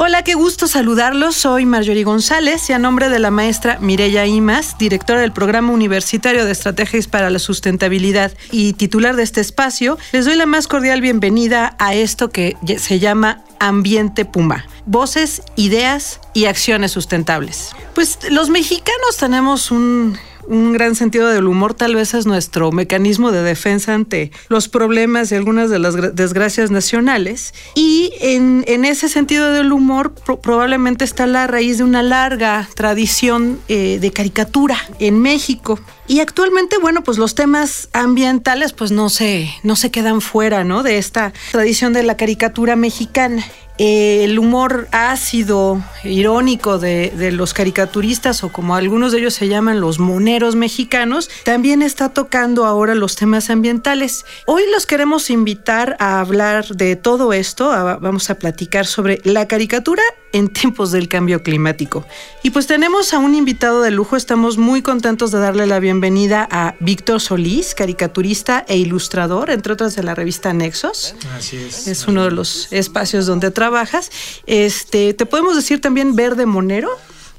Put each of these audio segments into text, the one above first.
Hola, qué gusto saludarlos. Soy Marjorie González y a nombre de la maestra Mireya Imas, directora del Programa Universitario de Estrategias para la Sustentabilidad y titular de este espacio, les doy la más cordial bienvenida a esto que se llama Ambiente Puma. Voces, ideas y acciones sustentables. Pues los mexicanos tenemos un un gran sentido del humor tal vez es nuestro mecanismo de defensa ante los problemas y algunas de las desgracias nacionales. Y en, ese sentido del humor probablemente está la raíz de una larga tradición eh, de caricatura en México. Y actualmente, bueno, pues los temas ambientales pues no se, no se quedan fuera, ¿no? De esta tradición de la caricatura mexicana. El humor ácido, irónico de, los caricaturistas o como algunos de ellos se llaman los moneros mexicanos, también está tocando ahora los temas ambientales. Hoy los queremos invitar a hablar de todo esto, vamos a platicar sobre la caricatura en tiempos del cambio climático. Y pues tenemos a un invitado de lujo, estamos muy contentos de darle la bienvenida a Víctor Solís, caricaturista e ilustrador, entre otras de la revista Nexos. Así es. Es uno de los espacios donde trabajas. Este, ¿te podemos decir también Verde Monero?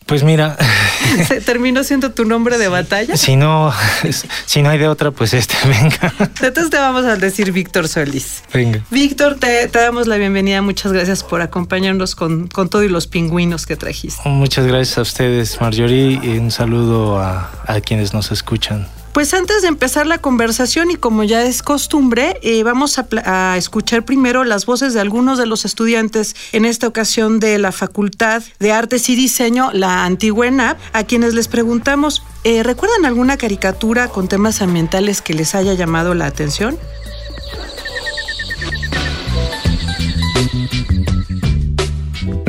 Pues mira. ¿Se terminó siendo tu nombre de batalla? Si no, si no hay de otra, pues este, venga. Entonces te vamos a decir Víctor Solís. Venga. Víctor, te, damos la bienvenida. Muchas gracias por acompañarnos con, con todo y los pingüinos que trajiste. Muchas gracias a ustedes, Marjorie, y un saludo a, a quienes nos escuchan. Pues antes de empezar la conversación y como ya es costumbre, eh, vamos a, escuchar primero las voces de algunos de los estudiantes, en esta ocasión de la Facultad de Artes y Diseño, la antigua a quienes les preguntamos, eh, ¿recuerdan alguna caricatura con temas ambientales que les haya llamado la atención?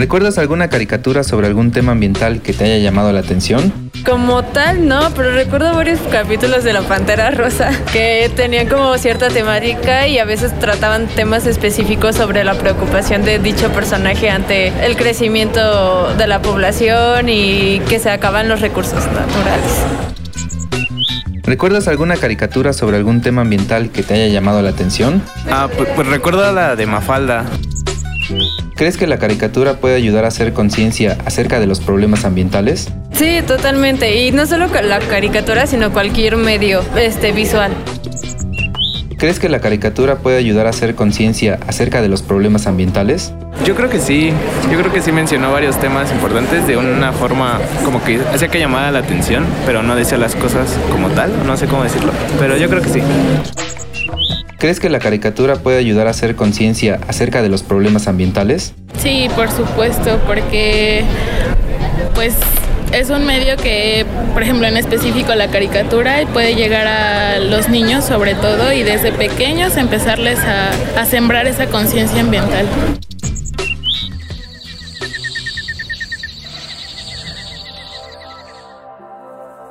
¿Recuerdas alguna caricatura sobre algún tema ambiental que te haya llamado la atención? Como tal, no, pero recuerdo varios capítulos de La Pantera Rosa que tenían como cierta temática y a veces trataban temas específicos sobre la preocupación de dicho personaje ante el crecimiento de la población y que se acaban los recursos naturales. ¿Recuerdas alguna caricatura sobre algún tema ambiental que te haya llamado la atención? Ah, pues, pues recuerdo la de Mafalda. ¿Crees que la caricatura puede ayudar a hacer conciencia acerca de los problemas ambientales? Sí, totalmente. Y no solo la caricatura, sino cualquier medio este, visual. ¿Crees que la caricatura puede ayudar a hacer conciencia acerca de los problemas ambientales? Yo creo que sí, yo creo que sí mencionó varios temas importantes de una forma como que hacía que llamara la atención, pero no decía las cosas como tal, no sé cómo decirlo, pero yo creo que sí. ¿Crees que la caricatura puede ayudar a hacer conciencia acerca de los problemas ambientales? Sí, por supuesto, porque pues es un medio que, por ejemplo, en específico la caricatura puede llegar a los niños sobre todo y desde pequeños empezarles a, a sembrar esa conciencia ambiental.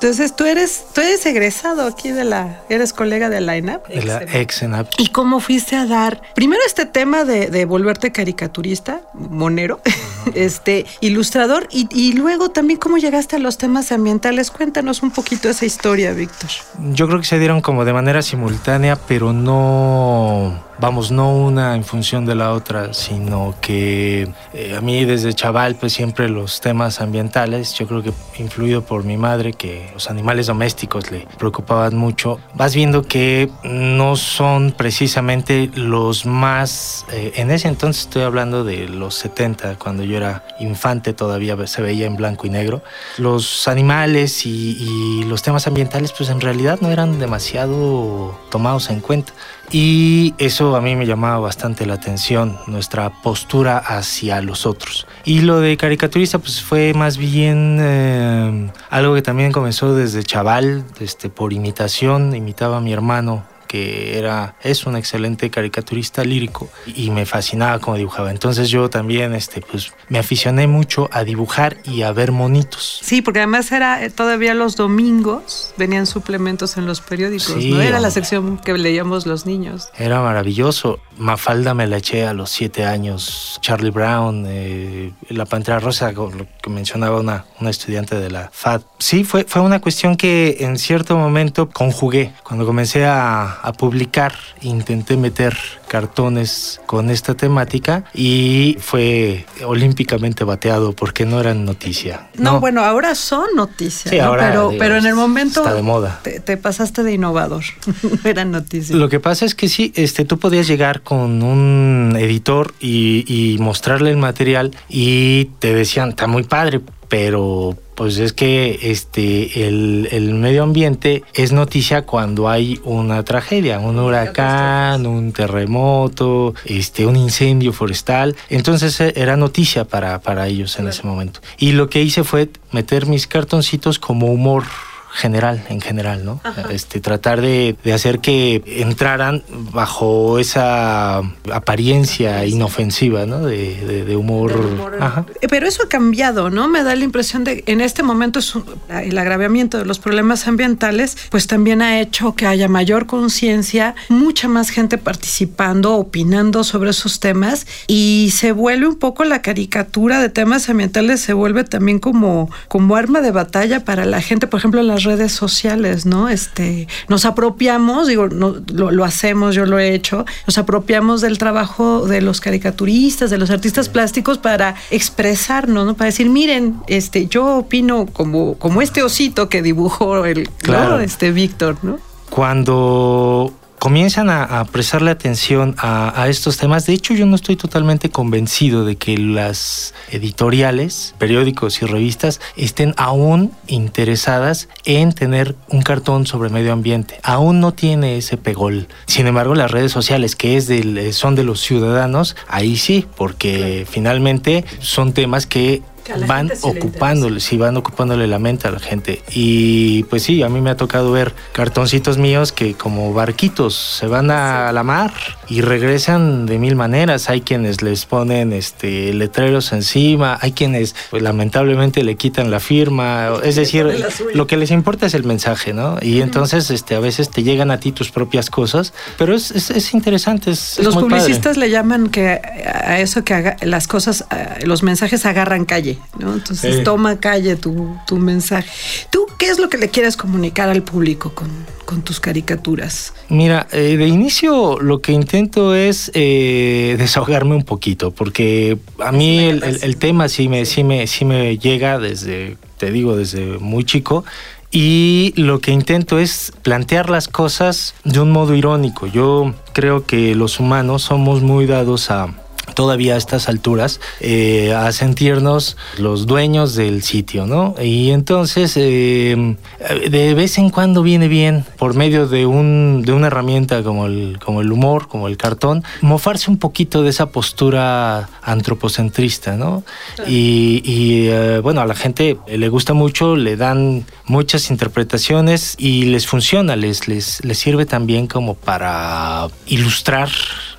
Entonces, tú eres, tú eres egresado aquí de la, eres colega de la ENAP. De la ex ENAP. ¿Y cómo fuiste a dar, primero este tema de, volverte caricaturista, monero, este, ilustrador, y, y, luego también cómo llegaste a los temas ambientales? Cuéntanos un poquito esa historia, Víctor. Yo creo que se dieron como de manera simultánea, pero no vamos, no una en función de la otra, sino que eh, a mí desde chaval pues siempre los temas ambientales, yo creo que influido por mi madre que los animales domésticos le preocupaban mucho, vas viendo que no son precisamente los más, eh, en ese entonces estoy hablando de los 70, cuando yo era infante todavía se veía en blanco y negro, los animales y, y los temas ambientales pues en realidad no eran demasiado tomados en cuenta. Y eso a mí me llamaba bastante la atención, nuestra postura hacia los otros. Y lo de caricaturista pues fue más bien eh, algo que también comenzó desde chaval, este, por imitación, imitaba a mi hermano que era, es un excelente caricaturista lírico y me fascinaba cómo dibujaba. Entonces yo también este, pues, me aficioné mucho a dibujar y a ver monitos. Sí, porque además era eh, todavía los domingos, venían suplementos en los periódicos, Sí, ¿no? Era la hombre. sección que leíamos los niños. Era maravilloso. Mafalda me la eché a los siete años. Charlie Brown, eh, La Pantera Rosa, lo que mencionaba una, una estudiante de la FAD. Sí, fue, fue una cuestión que en cierto momento conjugué. Cuando comencé a, a publicar, intenté meter cartones con esta temática y fue olímpicamente bateado porque no eran noticia. No, bueno, ahora son noticias, Sí, ¿no? ahora, pero, digo, pero en el momento está de moda. Te, te pasaste de innovador, no eran noticias. Lo que pasa es que sí, este, tú podías llegar con un editor y, y mostrarle el material y te decían, está muy padre, pero pues es que este, el, el medio ambiente es noticia cuando hay una tragedia, un huracán, un terremoto, este, un incendio forestal. Entonces eh, era noticia para, para ellos en ese momento. Y lo que hice fue meter mis cartoncitos como humor general, en general, ¿no? Este, tratar de, de hacer que entraran bajo esa apariencia inofensiva, ¿no? De, de- de humor. Ajá. Eh, Pero eso ha cambiado, ¿no? Me da la impresión de en este momento es un- el agravamiento de los problemas ambientales, pues también ha hecho que haya mayor conciencia, mucha más gente participando, opinando sobre esos temas y se vuelve un poco la caricatura de temas ambientales, se vuelve también como, como arma de batalla para la gente, por ejemplo, en las redes sociales, ¿no? Este, nos apropiamos, digo, no, lo, lo hacemos, yo lo he hecho, nos apropiamos del trabajo de los caricaturistas, de los artistas plásticos para expresarnos, ¿no? Para decir, miren, este, yo opino como, como este osito que dibujó el, ¿no? Claro. este Víctor, ¿no? Cuando comienzan a, a prestarle atención a, a estos temas, de hecho yo no estoy totalmente convencido de que las editoriales, periódicos y revistas estén aún interesadas en tener un cartón sobre medio ambiente. Aún no tiene ese pegol. Sin embargo, las redes sociales, que es del, son de los ciudadanos, ahí sí, porque finalmente son temas que van sí ocupándole, sí, van ocupándole la mente a la gente. Y pues sí, a mí me ha tocado ver cartoncitos míos que como barquitos se van a la mar y regresan de mil maneras. Hay quienes les ponen este letreros encima, hay quienes pues, lamentablemente le quitan la firma. Es decir, lo que les importa es el mensaje, ¿no? Y entonces este, a veces te llegan a ti tus propias cosas, pero es, es, es interesante. Es, Los muy padre. publicistas le llaman que a eso que haga, las cosas, a- los mensajes agarran calle, ¿no? Entonces Sí. toma calle tu, tu mensaje. ¿Tú qué es lo que le quieres comunicar al público con, con tus caricaturas? Mira, eh, de inicio lo que intento es eh, desahogarme un poquito, porque a mí el, el- el tema sí me, sí, me, sí me llega desde, te digo, desde muy chico. Y lo que intento es plantear las cosas de un modo irónico. Yo creo que los humanos somos muy dados a, todavía a estas alturas eh, a sentirnos los dueños del sitio, ¿no? Y entonces eh, de vez en cuando viene bien por medio de un de una herramienta como el como el humor, como el cartón, mofarse un poquito de esa postura antropocentrista, ¿no? Y, y, eh, bueno a la gente le gusta mucho, le dan muchas interpretaciones y les funciona, les les les sirve también como para ilustrar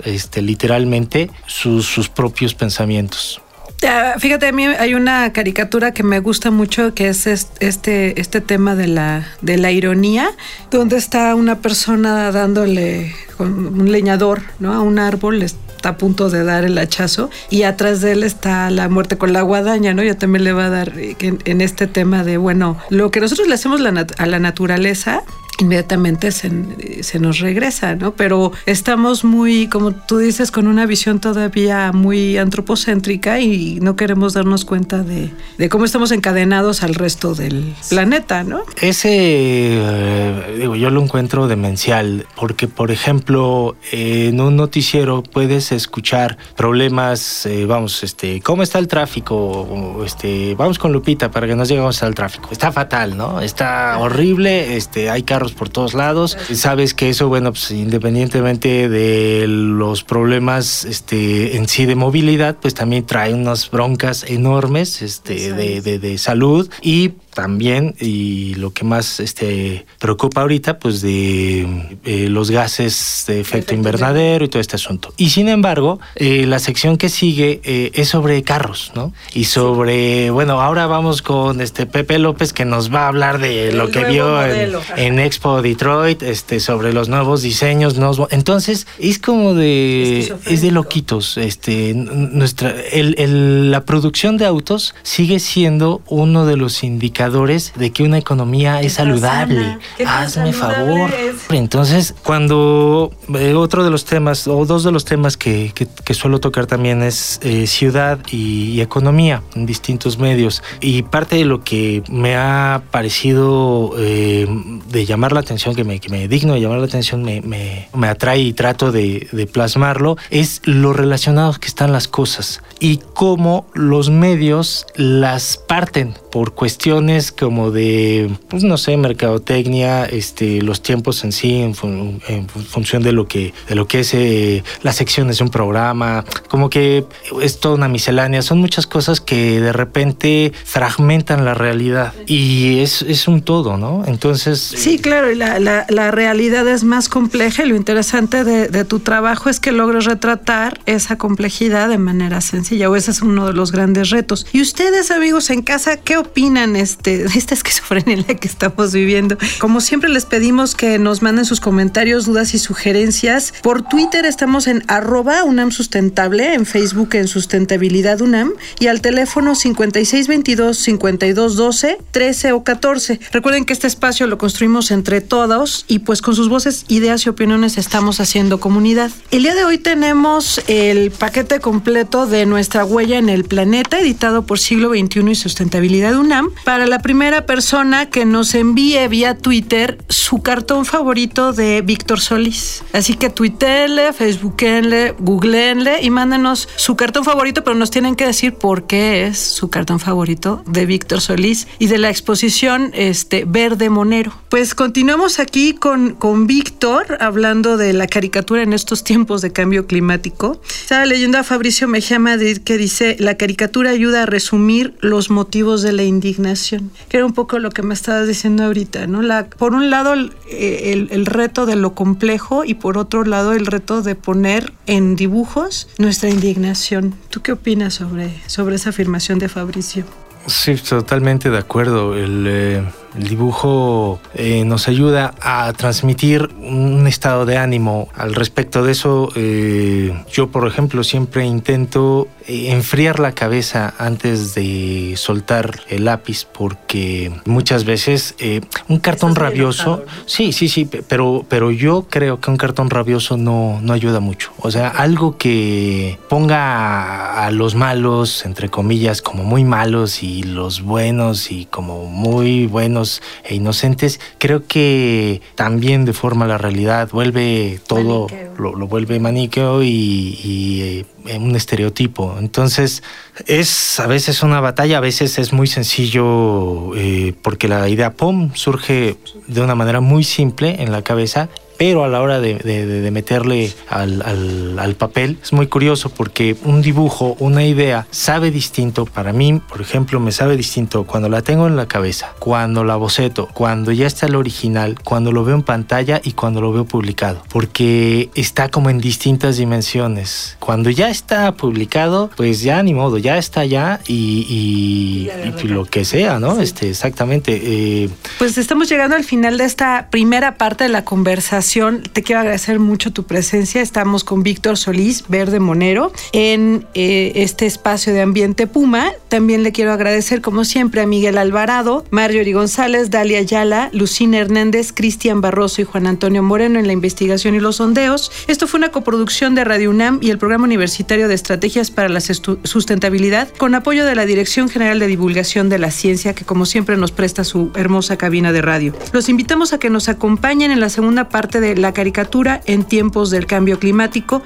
este literalmente sus, sus propios pensamientos. Ah, Fíjate, a mí hay una caricatura que me gusta mucho que es est- este, este tema de la, de la ironía, donde está una persona dándole un leñador ¿no? a un árbol, está a punto de dar el hachazo y atrás de él está la muerte con la guadaña, ¿no? Ya también le va a dar eh, en, este tema de, bueno, lo que nosotros le hacemos a la naturaleza, inmediatamente se, nos regresa, ¿no? Pero estamos muy, como tú dices, con una visión todavía muy antropocéntrica y no queremos darnos cuenta de, cómo estamos encadenados al resto del planeta, ¿no? Ese, eh, digo, yo lo encuentro demencial, porque, por ejemplo, en un noticiero puedes escuchar problemas, eh, vamos, este, ¿cómo está el tráfico? Este, vamos con Lupita para que nos lleguemos al tráfico. Está fatal, ¿no? Está horrible, este, hay carros por todos lados. Sabes que eso, bueno, pues independientemente de los problemas, este, en sí de movilidad, pues también trae unas broncas enormes, este, de, de, de salud y también y lo que más este, preocupa ahorita, pues de eh, los gases de efecto, invernadero y todo este asunto. Y sin embargo, eh, la sección que sigue eh, es sobre carros, ¿no? Y sobre, bueno, ahora vamos con este Pepe López que nos va a hablar de lo que vio en, en, Expo Detroit, este, sobre los nuevos diseños. Nuevos, entonces, es como de, es de loquitos. Este, nuestra, el, el, la producción de autos sigue siendo uno de los indicadores de que una economía es saludable. Hazme favor. Entonces, cuando eh, otro de los temas, o dos de los temas que, que, que suelo tocar también es eh, ciudad y, y, economía en distintos medios. Y parte de lo que me ha parecido eh, de llamar la atención, que me, que me digno de llamar la atención, me, me, me atrae y trato de, de plasmarlo, es lo relacionados que están las cosas y cómo los medios las parten por cuestiones como de, pues no sé, mercadotecnia, este, los tiempos en sí, en, fun en función de lo que, de lo que es eh, las secciones de un programa, como que es toda una miscelánea, son muchas cosas que de repente fragmentan la realidad y es, es un todo, ¿no? Entonces... Sí, claro, la, la, la realidad es más compleja y lo interesante de, de tu trabajo es que logres retratar esa complejidad de manera sencilla, o ese es uno de los grandes retos. Y ustedes, amigos en casa, ¿qué opinan este, de esta esquizofrenia en la que estamos viviendo? Como siempre les pedimos que nos manden sus comentarios, dudas y sugerencias. Por Twitter estamos en arroba UNAM Sustentable, en Facebook en Sustentabilidad UNAM y al teléfono 5622-5212, 13 o 14. Recuerden que este espacio lo construimos entre todos y pues con sus voces, ideas y opiniones estamos haciendo comunidad. El día de hoy tenemos el paquete completo de nuestra huella en el planeta, editado por Siglo XXI y Sustentabilidad UNAM, para la primera persona que nos envíe vía Twitter su cartón favorito de Víctor Solís. Así que tuiteenle, facebookenle, googleenle y mándenos su cartón favorito, pero nos tienen que decir por qué es su cartón favorito de Víctor Solís y de la exposición este, Verde Monero. Pues continuamos aquí con, con Víctor hablando de la caricatura en estos tiempos de cambio climático. Estaba leyendo a Fabricio Mejía Madrid que dice, la caricatura ayuda a resumir los motivos de indignación, que era un poco lo que me estabas diciendo ahorita, ¿no? La, por un lado, el, el, el reto de lo complejo y por otro lado, el reto de poner en dibujos nuestra indignación. ¿Tú qué opinas sobre, sobre esa afirmación de Fabricio? Sí, totalmente de acuerdo. El, eh, el dibujo eh, nos ayuda a transmitir un estado de ánimo. Al respecto de eso, eh, yo, por ejemplo, siempre intento enfriar la cabeza antes de soltar el lápiz, porque muchas veces eh, un cartón rabioso, sí, sí, sí, pero, pero yo creo que un cartón rabioso no, no ayuda mucho. O sea, algo que ponga a los malos, entre comillas, como muy malos y los buenos y como muy buenos e inocentes, creo que también deforma la realidad, vuelve todo, lo, lo, vuelve maniqueo y, y eh, un estereotipo. Entonces, es a veces una batalla, a veces es muy sencillo eh, porque la idea POM surge de una manera muy simple en la cabeza pero a la hora de, de, de meterle al, al, al, papel es muy curioso porque un dibujo, una idea, sabe distinto. Para mí, por ejemplo, me sabe distinto cuando la tengo en la cabeza, cuando la boceto, cuando ya está el original, cuando lo veo en pantalla y cuando lo veo publicado, porque está como en distintas dimensiones. Cuando ya está publicado, pues ya ni modo, ya está ya y, y, y lo que sea, ¿no? Sí. Este, exactamente. Eh, pues estamos llegando al final de esta primera parte de la conversación te quiero agradecer mucho tu presencia. Estamos con Víctor Solís, Verde Monero, en eh, este espacio de Ambiente Puma. También le quiero agradecer, como siempre, a Miguel Alvarado, Marjorie González, Dalia Ayala, Lucina Hernández, Cristian Barroso y Juan Antonio Moreno en la investigación y los sondeos. Esto fue una coproducción de Radio UNAM y el Programa Universitario de Estrategias para la Sustentabilidad, con apoyo de la Dirección General de Divulgación de la Ciencia, que como siempre nos presta su hermosa cabina de radio. Los invitamos a que nos acompañen en la segunda parte de la caricatura en tiempos del cambio climático,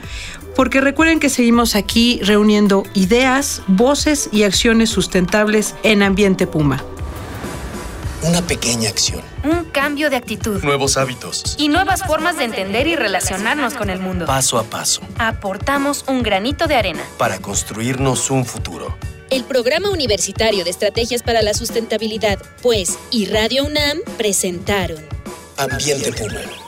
porque recuerden que seguimos aquí reuniendo ideas, voces y acciones sustentables en Ambiente Puma. Una pequeña acción. Un cambio de actitud. Nuevos hábitos. Y nuevas formas de entender y relacionarnos con el mundo. Paso a paso. Aportamos un granito de arena. Para construirnos un futuro. El Programa Universitario de Estrategias para la Sustentabilidad, pues, y Radio UNAM presentaron Ambiente Puma.